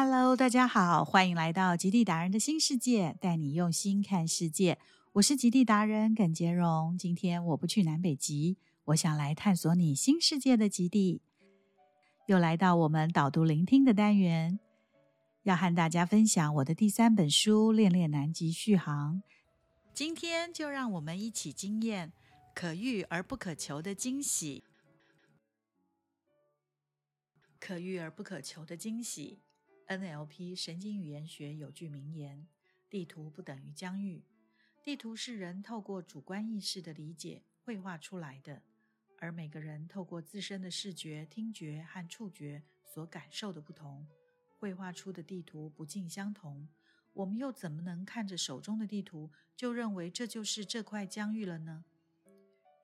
Hello，大家好，欢迎来到极地达人的新世界，带你用心看世界。我是极地达人耿杰荣。今天我不去南北极，我想来探索你新世界的极地。又来到我们导读聆听的单元，要和大家分享我的第三本书《恋恋南极续航》。今天就让我们一起惊艳可遇而不可求的惊喜。可遇而不可求的惊喜。NLP 神经语言学有句名言：“地图不等于疆域。”地图是人透过主观意识的理解绘画出来的，而每个人透过自身的视觉、听觉和触觉所感受的不同，绘画出的地图不尽相同。我们又怎么能看着手中的地图就认为这就是这块疆域了呢？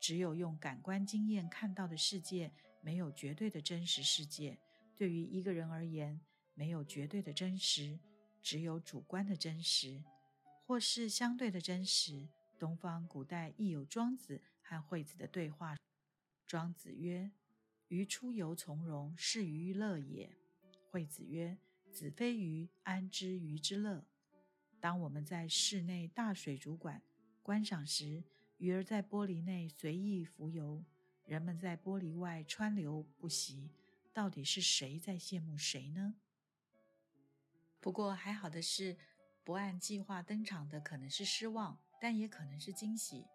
只有用感官经验看到的世界，没有绝对的真实世界。对于一个人而言，没有绝对的真实，只有主观的真实，或是相对的真实。东方古代亦有庄子和惠子的对话。庄子曰：“鱼出游从容，是鱼乐也。”惠子曰：“子非鱼，安知鱼之乐？”当我们在室内大水族馆观赏时，鱼儿在玻璃内随意浮游，人们在玻璃外川流不息。到底是谁在羡慕谁呢？不过还好的是，不按计划登场的可能是失望，但也可能是惊喜。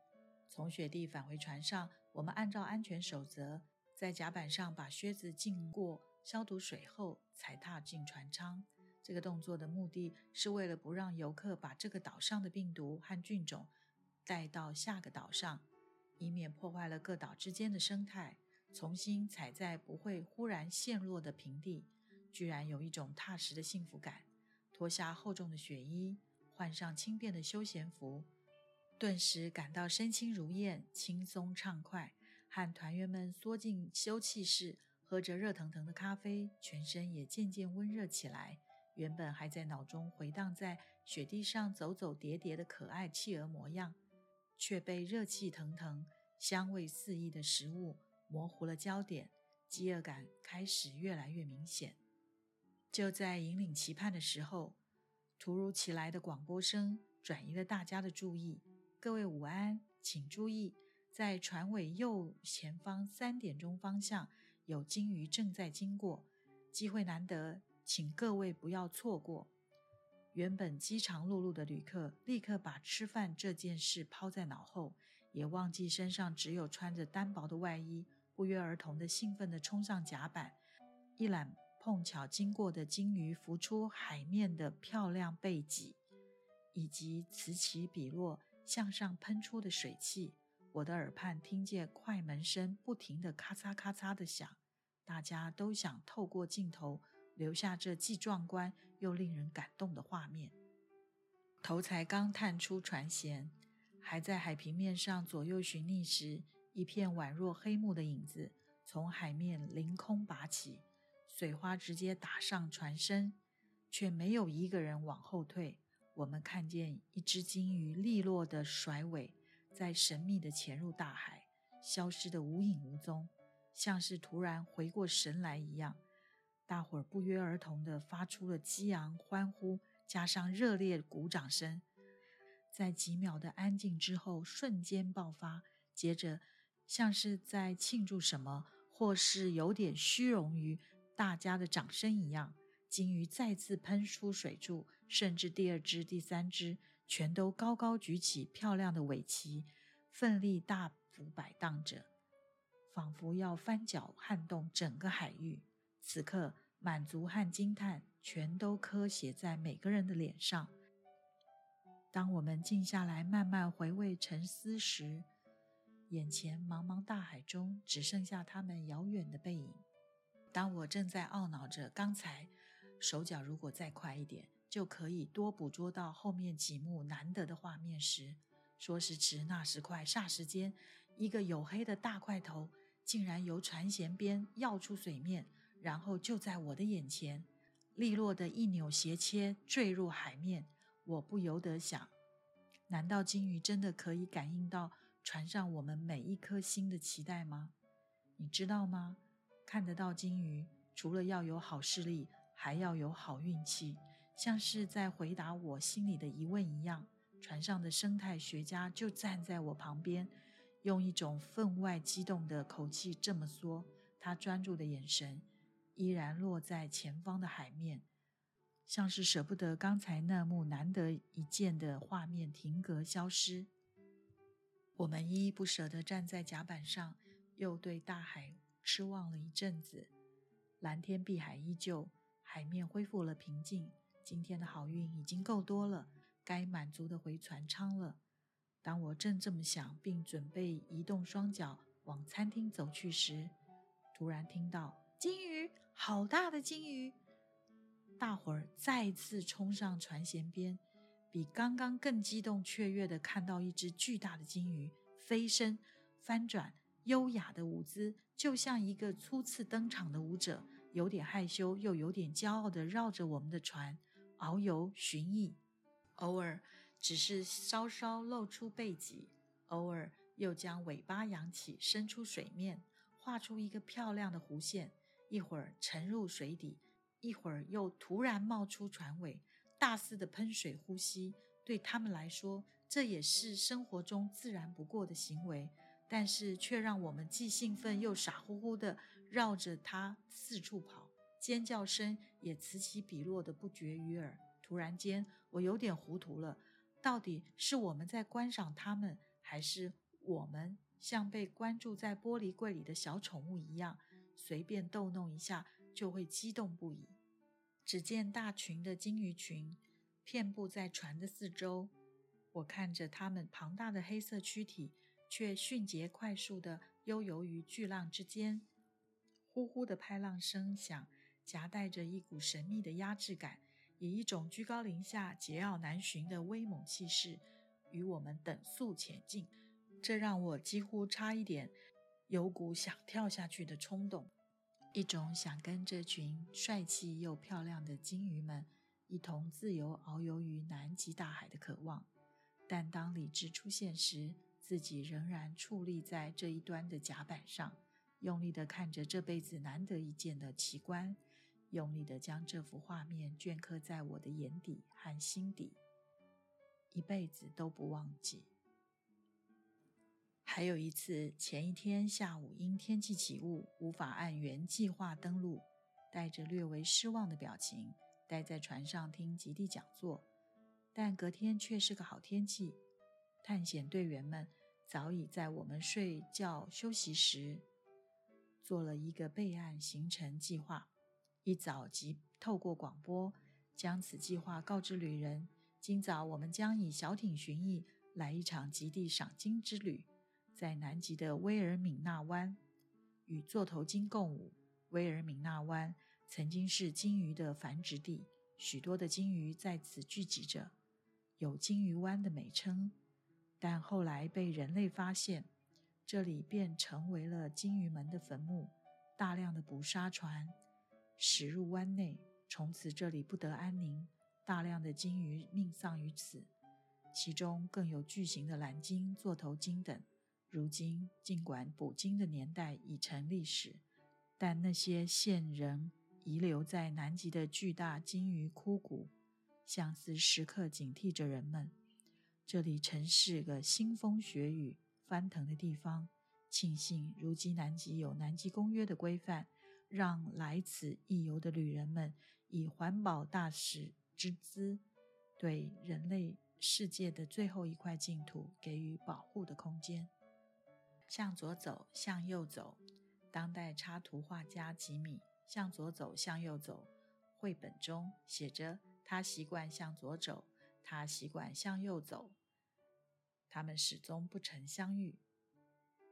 从雪地返回船上，我们按照安全守则，在甲板上把靴子浸过消毒水后，才踏进船舱。这个动作的目的是为了不让游客把这个岛上的病毒和菌种带到下个岛上，以免破坏了各岛之间的生态。重新踩在不会忽然陷落的平地，居然有一种踏实的幸福感。脱下厚重的雪衣，换上轻便的休闲服，顿时感到身轻如燕，轻松畅快。和团员们缩进休憩室，喝着热腾腾的咖啡，全身也渐渐温热起来。原本还在脑中回荡在雪地上走走叠叠的可爱企鹅模样，却被热气腾腾、香味四溢的食物。模糊了焦点，饥饿感开始越来越明显。就在引领期盼的时候，突如其来的广播声转移了大家的注意。各位午安，请注意，在船尾右前方三点钟方向有鲸鱼正在经过，机会难得，请各位不要错过。原本饥肠辘辘的旅客立刻把吃饭这件事抛在脑后，也忘记身上只有穿着单薄的外衣。不约而同的兴奋地冲上甲板，一览碰巧经过的鲸鱼浮出海面的漂亮背脊，以及此起彼落向上喷出的水汽。我的耳畔听见快门声不停地咔嚓咔嚓的响，大家都想透过镜头留下这既壮观又令人感动的画面。头才刚探出船舷，还在海平面上左右寻觅时。一片宛若黑幕的影子从海面凌空拔起，水花直接打上船身，却没有一个人往后退。我们看见一只鲸鱼利落的甩尾，在神秘的潜入大海，消失得无影无踪，像是突然回过神来一样。大伙儿不约而同地发出了激昂欢呼，加上热烈鼓掌声，在几秒的安静之后，瞬间爆发，接着。像是在庆祝什么，或是有点虚荣于大家的掌声一样，鲸鱼再次喷出水柱，甚至第二只、第三只全都高高举起漂亮的尾鳍，奋力大幅摆荡着，仿佛要翻搅撼动整个海域。此刻，满足和惊叹全都刻写在每个人的脸上。当我们静下来，慢慢回味、沉思时，眼前茫茫大海中，只剩下他们遥远的背影。当我正在懊恼着刚才手脚如果再快一点，就可以多捕捉到后面几幕难得的画面时，说时迟，那时快，霎时间，一个黝黑的大块头竟然由船舷边跃出水面，然后就在我的眼前，利落的一扭斜切，坠入海面。我不由得想：难道鲸鱼真的可以感应到？船上我们每一颗心的期待吗？你知道吗？看得到鲸鱼，除了要有好视力，还要有好运气，像是在回答我心里的疑问一样。船上的生态学家就站在我旁边，用一种分外激动的口气这么说。他专注的眼神依然落在前方的海面，像是舍不得刚才那幕难得一见的画面停格消失。我们依依不舍地站在甲板上，又对大海失望了一阵子。蓝天碧海依旧，海面恢复了平静。今天的好运已经够多了。该满足的回船舱了。当我正这么想，并准备移动双脚往餐厅走去时，突然听到金鱼，好大的金鱼！大伙儿再次冲上船舷边，比刚刚更激动雀跃的看到一只巨大的金鱼飞身翻转，优雅的舞姿就像一个初次登场的舞者，有点害羞又有点骄傲的绕着我们的船遨游寻弋。偶尔只是稍稍露出背脊，偶尔又将尾巴扬起，伸出水面，画出一个漂亮的弧线。一会儿沉入水底，一会儿又突然冒出船尾，大肆的喷水呼吸。对他们来说，这也是生活中自然不过的行为，但是却让我们既兴奋又傻乎乎的绕着它四处跑，尖叫声也此起彼落的不绝于耳。突然间，我有点糊涂了。到底是我们在观赏它们，还是我们像被关注在玻璃柜里的小宠物一样，随便逗弄一下就会激动不已？只见大群的金鱼群遍布在船的四周，我看着它们庞大的黑色躯体，却迅捷快速地悠游于巨浪之间。呼呼的拍浪声响，夹带着一股神秘的压制感。以一种居高临下、桀骜难驯的威猛气势，与我们等速前进，这让我几乎差一点有股想跳下去的冲动，一种想跟这群帅气又漂亮的金鱼们一同自由遨游于南极大海的渴望。但当理智出现时，自己仍然矗立在这一端的甲板上，用力地看着这辈子难得一见的奇观。用力地将这幅画面镌刻在我的眼底和心底，一辈子都不忘记。还有一次，前一天下午因天气起雾，无法按原计划登陆，带着略为失望的表情，待在船上听极地讲座。但隔天却是个好天气，探险队员们早已在我们睡觉休息时，做了一个备案行程计划。一早即透过广播将此计划告知旅人：今早我们将以小艇巡弋来一场极地赏金之旅，在南极的威尔敏纳湾与座头鲸共舞。威尔敏纳湾曾经是鲸鱼的繁殖地，许多的鲸鱼在此聚集着，有“鲸鱼湾”的美称。但后来被人类发现，这里便成为了鲸鱼们的坟墓，大量的捕杀船。驶入湾内，从此这里不得安宁，大量的鲸鱼命丧于此，其中更有巨型的蓝鲸、座头鲸等。如今，尽管捕鲸的年代已成历史，但那些现仍遗留在南极的巨大鲸鱼枯骨，像是时刻警惕着人们。这里曾是个腥风血雨、翻腾的地方。庆幸，如今南极有《南极公约》的规范。让来此一游的旅人们以环保大使之姿，对人类世界的最后一块净土给予保护的空间。向左走，向右走。当代插图画家吉米向左走，向右走。绘本中写着：他习惯向左走，他习惯向右走。他们始终不曾相遇。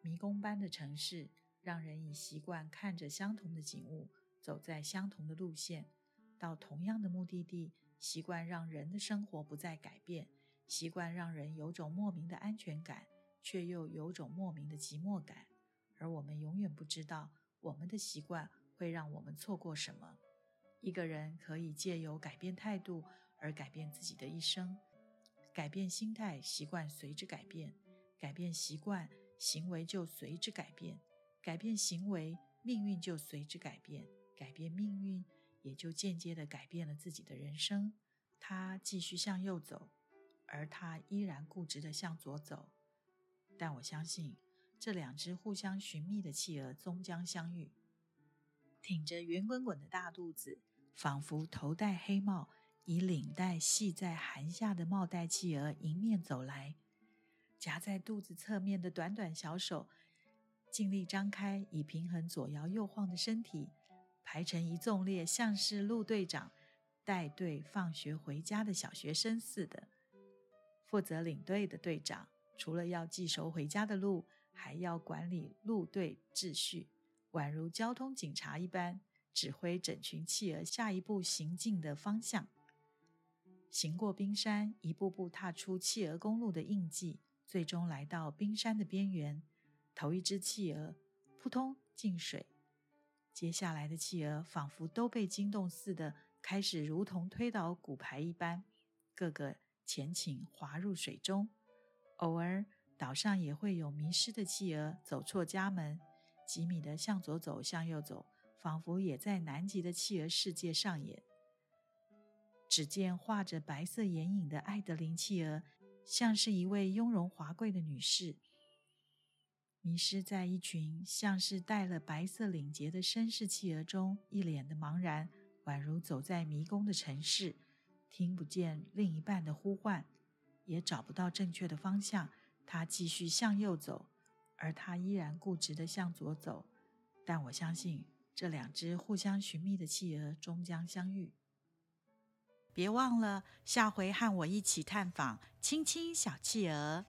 迷宫般的城市。让人以习惯看着相同的景物，走在相同的路线，到同样的目的地。习惯让人的生活不再改变，习惯让人有种莫名的安全感，却又有种莫名的寂寞感。而我们永远不知道，我们的习惯会让我们错过什么。一个人可以借由改变态度而改变自己的一生，改变心态，习惯随之改变；改变习惯，行为就随之改变。改变行为，命运就随之改变；改变命运，也就间接的改变了自己的人生。他继续向右走，而他依然固执的向左走。但我相信，这两只互相寻觅的企鹅终将相遇。挺着圆滚滚的大肚子，仿佛头戴黑帽、以领带系在寒下的帽带企鹅迎面走来，夹在肚子侧面的短短小手，尽力张开，以平衡左摇右晃的身体，排成一纵列，像是陆队长带队放学回家的小学生似的。负责领队的队长。除了要记熟回家的路，还要管理路队秩序，宛如交通警察一般，指挥整群企鹅下一步行进的方向。行过冰山，一步步踏出企鹅公路的印记，最终来到冰山的边缘。头一只企鹅扑通进水，接下来的企鹅仿佛都被惊动似的，开始如同推倒骨牌一般，个个前倾滑入水中。偶尔，岛上也会有迷失的企鹅走错家门，几米的向左走，向右走，仿佛也在南极的企鹅世界上演。只见画着白色眼影的艾德琳企鹅，像是一位雍容华贵的女士，迷失在一群像是戴了白色领结的绅士企鹅中，一脸的茫然，宛如走在迷宫的城市，听不见另一半的呼唤。也找不到正确的方向，他继续向右走，而他依然固执地向左走。但我相信，这两只互相寻觅的企鹅终将相遇。别忘了下回和我一起探访青青小企鹅。